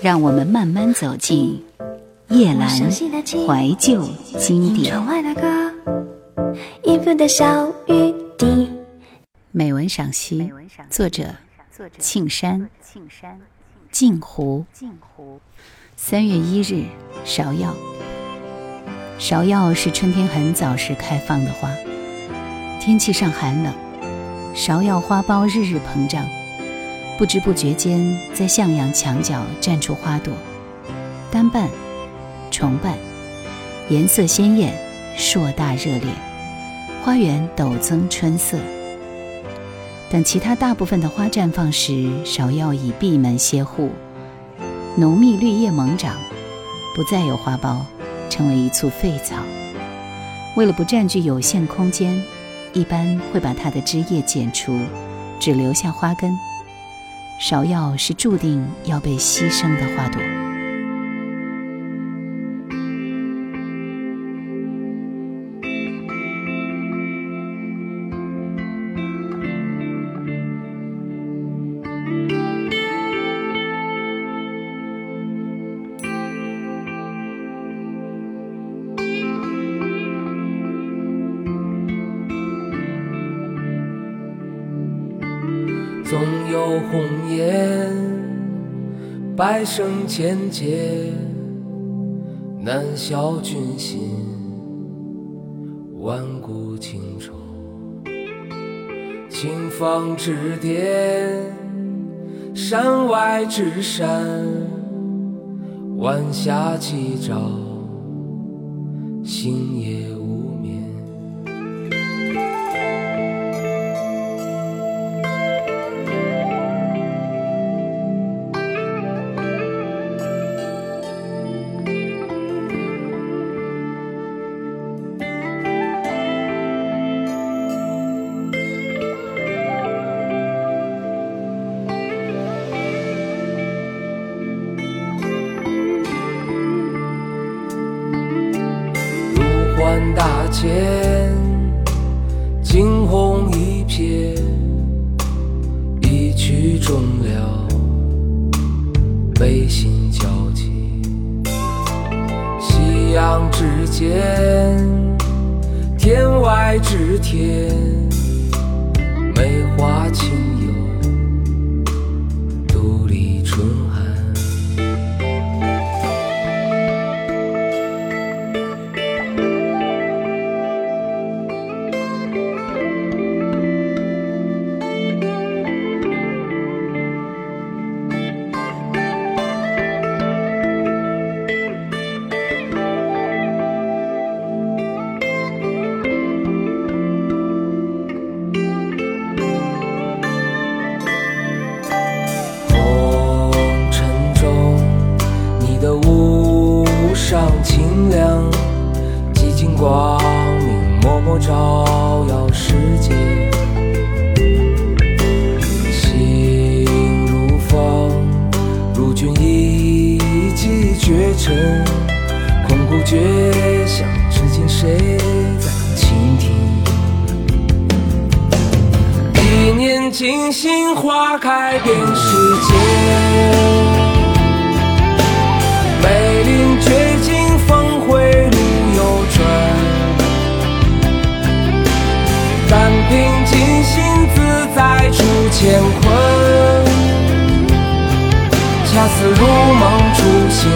让我们慢慢走进夜阑怀旧经典。美文赏析，作者：庆山。镜湖。三月一日，芍药。芍药是春天很早时开放的花，天气上寒冷，芍药花苞日日膨胀。不知不觉间，在向阳墙角绽出花朵，单瓣、重瓣，颜色鲜艳，硕大热烈，花园陡增春色。等其他大部分的花绽放时，芍药已闭门歇户，浓密绿叶猛长，不再有花苞，成为一簇废草。为了不占据有限空间，一般会把它的枝叶剪除，只留下花根。芍药是注定要被牺牲的花朵。百生千劫，难消君心，万古情仇。青芳之巅，山外之山，晚霞起照，星夜。天外之天，梅花清绝响之间，谁在倾听？一念惊心，花开遍世界。梅林绝境，峰回路又转。但凭静心自在，出乾坤。恰似如梦初醒。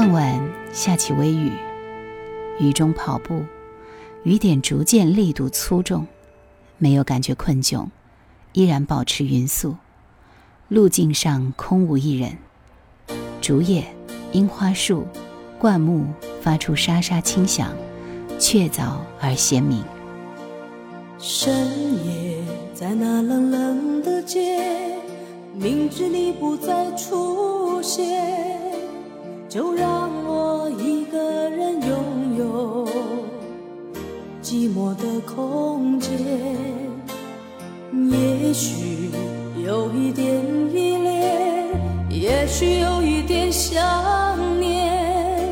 傍晚下起微雨，雨中跑步，雨点逐渐力度粗重，没有感觉困窘，依然保持匀速。路径上空无一人，竹叶、樱花树、灌木发出沙沙轻响，确凿而鲜明。深夜在那冷冷的街，明知你不再出现，就让我一个人拥有寂寞的空间。也许有一点依恋。也许有一点想念，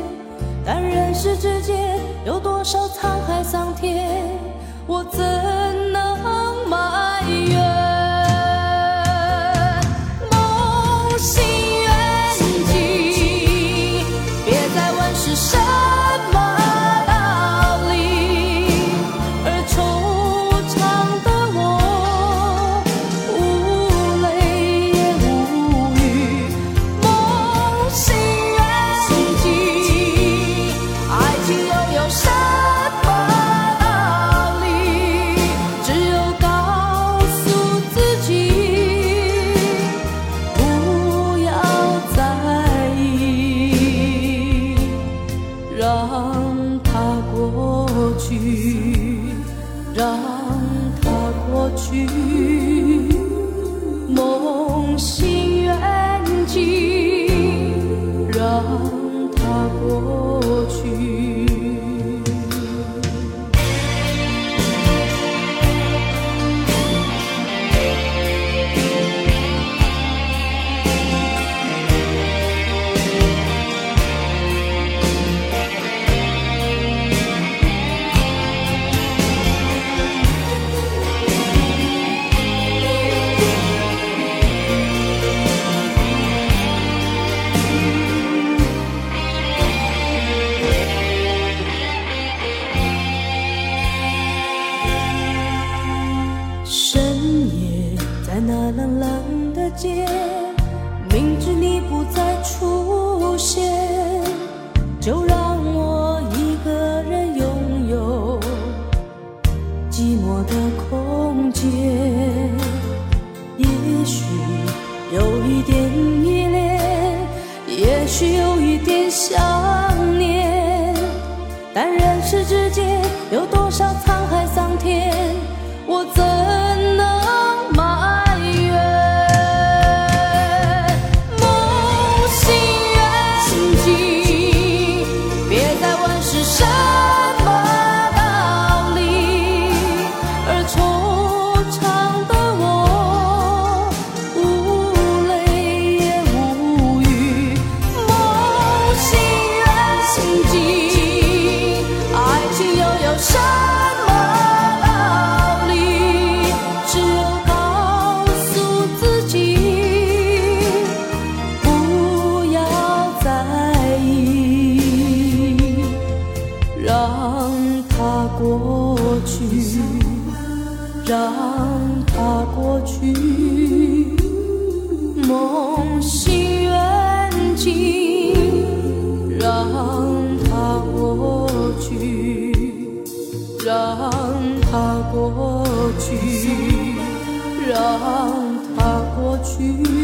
但人世之间有多少沧海桑田，让它过去让它过去。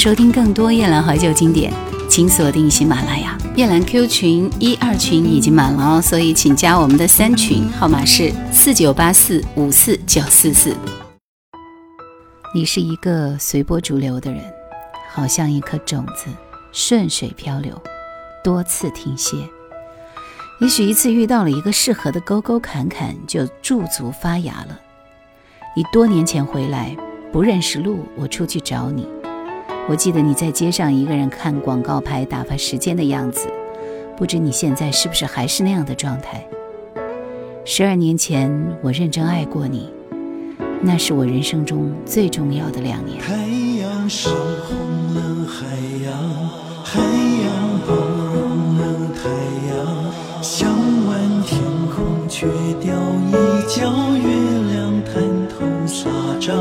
收听更多夜兰怀旧经典，请锁定喜马拉雅。夜兰 Q 群一二群已经满了哦，所以请加我们的三群，号码是四九八四五四九四四。你是一个随波逐流的人，好像一颗种子，顺水漂流，多次停歇。也许一次遇到了一个适合的沟沟坎坎，就驻足发芽了。你多年前回来，不认识路，我出去找你。我记得你在街上一个人看广告牌打发时间的样子，不知你现在是不是还是那样的状态？十二年前我认真爱过你，那是我人生中最重要的两年。太阳烧红了海洋，海洋包容了太阳，想完天空却掉一角，月亮滩头撒张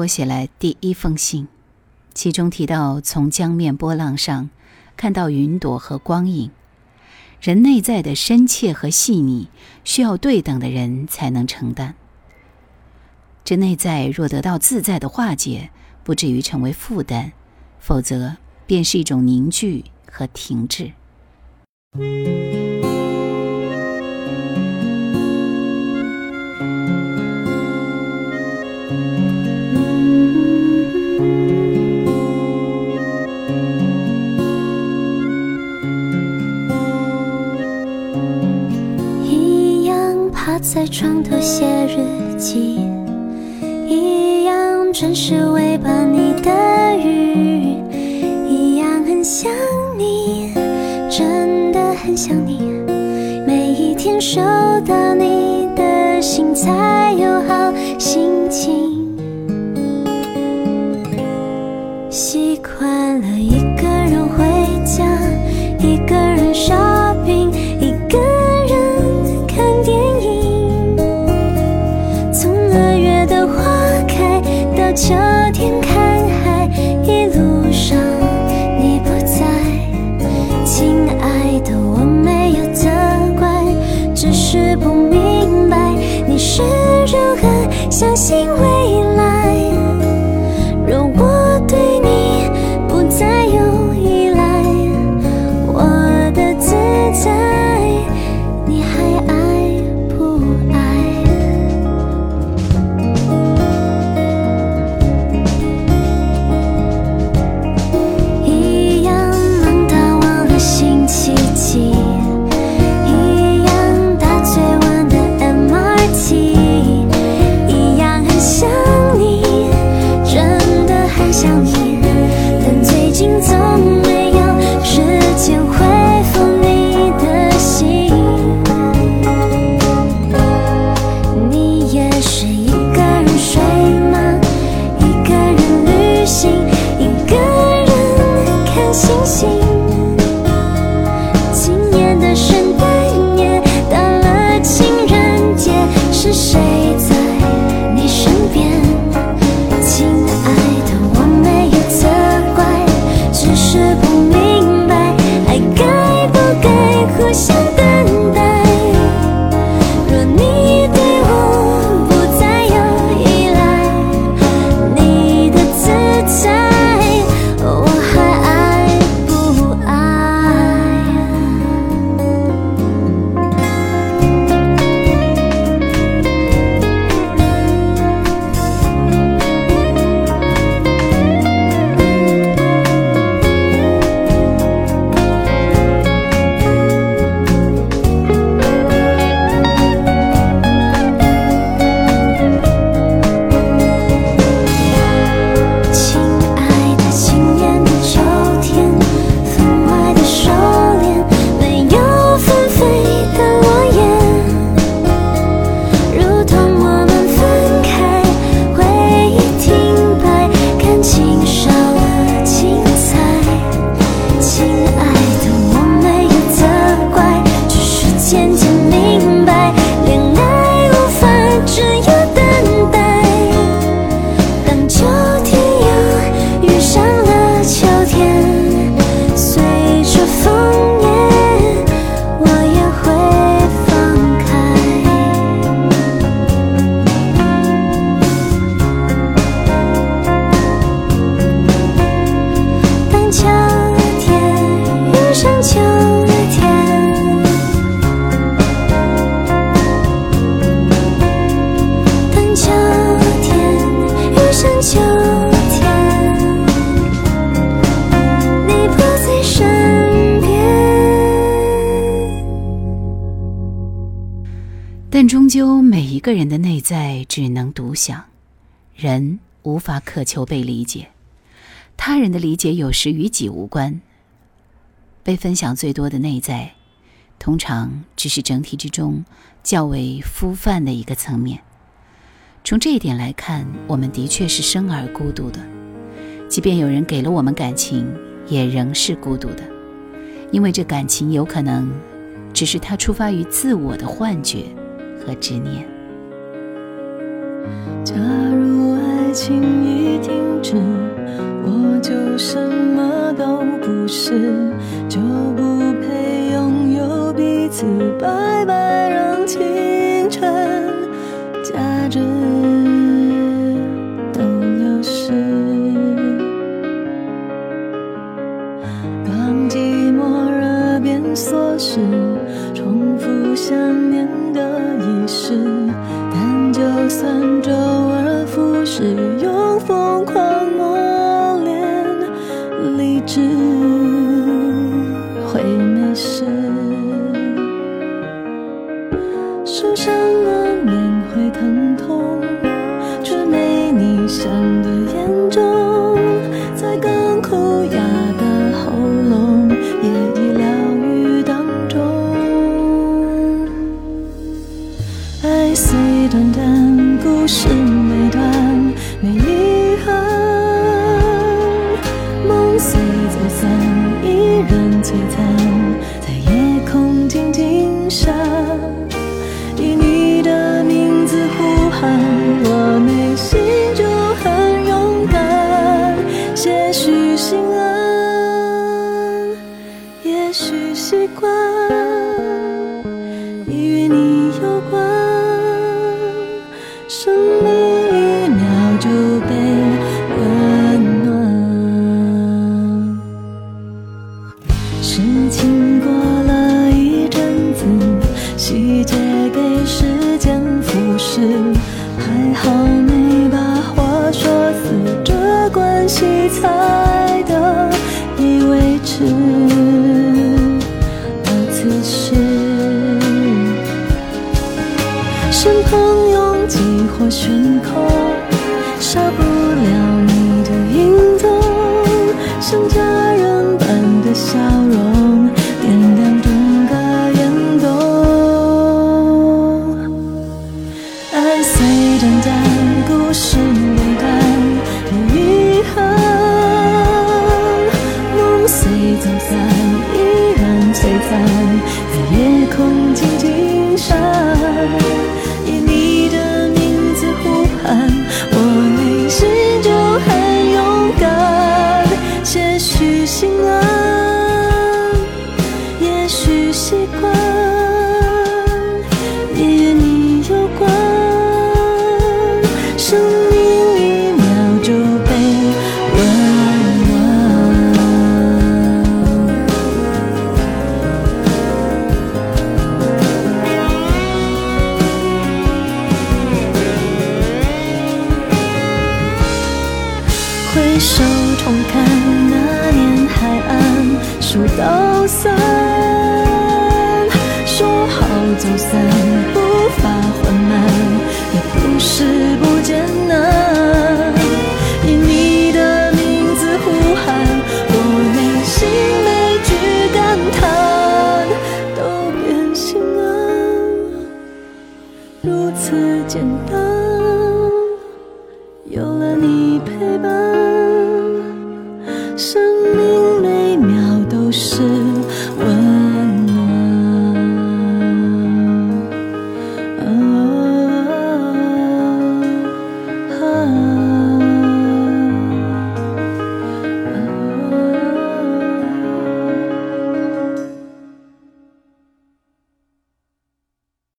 我写来第一封信，其中提到从江面波浪上看到云朵和光影，人内在的深切和细腻，需要对等的人才能承担。这内在若得到自在的化解，不至于成为负担，否则便是一种凝聚和停滞。床头写日记，一样准时喂饱你的鱼，一样很想你，真的很想你。每一天收到你的信才有好心情。习惯了一个人回家，一个人 shopping，秋天看海，一路上你不在，亲爱的，我没有责怪，只是不明白你是如何相信一个人的内在只能独享，人无法渴求被理解，他人的理解有时与己无关。被分享最多的内在，通常只是整体之中较为肤泛的一个层面。从这一点来看，我们的确是生而孤独的，即便有人给了我们感情，也仍是孤独的，因为这感情有可能只是他出发于自我的幻觉和执念。假如爱情已停止我就什么都不是就不配拥有彼此白白让青春。价值都流失当寂寞热变缩时重复相三周而复始。